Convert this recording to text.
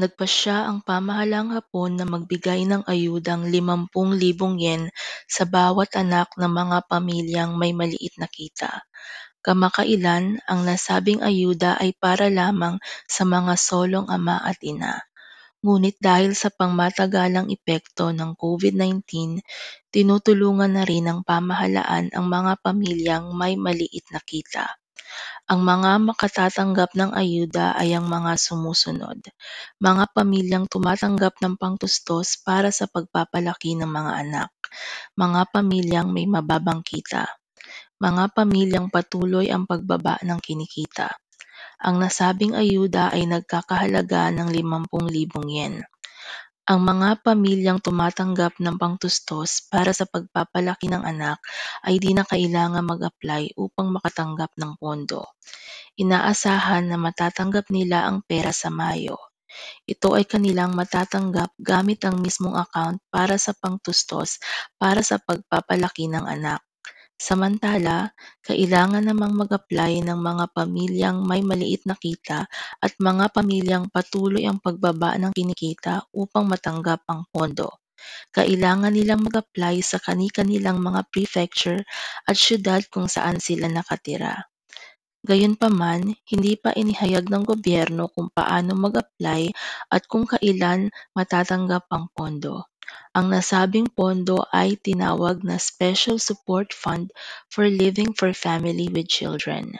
Nagpasya ang pamahalaang Hapon na magbigay ng ayudang 50,000 yen sa bawat anak ng mga pamilyang may maliit na kita. Kamakailan, ang nasabing ayuda ay para lamang sa mga solong ama at ina. Ngunit dahil sa pangmatagalang epekto ng COVID-19, tinutulungan na rin ng pamahalaan ang mga pamilyang may maliit na kita. Ang mga makatatanggap ng ayuda ay ang mga sumusunod: mga pamilyang tumatanggap ng pangtustos para sa pagpapalaki ng mga anak, mga pamilyang may mababang kita, mga pamilyang patuloy ang pagbaba ng kinikita. Ang nasabing ayuda ay nagkakahalaga ng 50,000 yen. Ang mga pamilyang tumatanggap ng pangtustos para sa pagpapalaki ng anak ay di na kailangang mag-apply upang makatanggap ng pondo. Inaasahan na matatanggap nila ang pera sa Mayo. Ito ay kanilang matatanggap gamit ang mismong account para sa pangtustos para sa pagpapalaki ng anak. Samantala, kailangan namang mag-apply ng mga pamilyang may maliit na kita at mga pamilyang patuloy ang pagbaba ng kinikita upang matanggap ang pondo. Kailangan nilang mag-apply sa kani-kanilang mga prefecture at siyudad kung saan sila nakatira. Gayunpaman, hindi pa inihayag ng gobyerno kung paano mag-apply at kung kailan matatanggap ang pondo. Ang nasabing pondo ay tinawag na Special Support Fund for Living for Family with Children.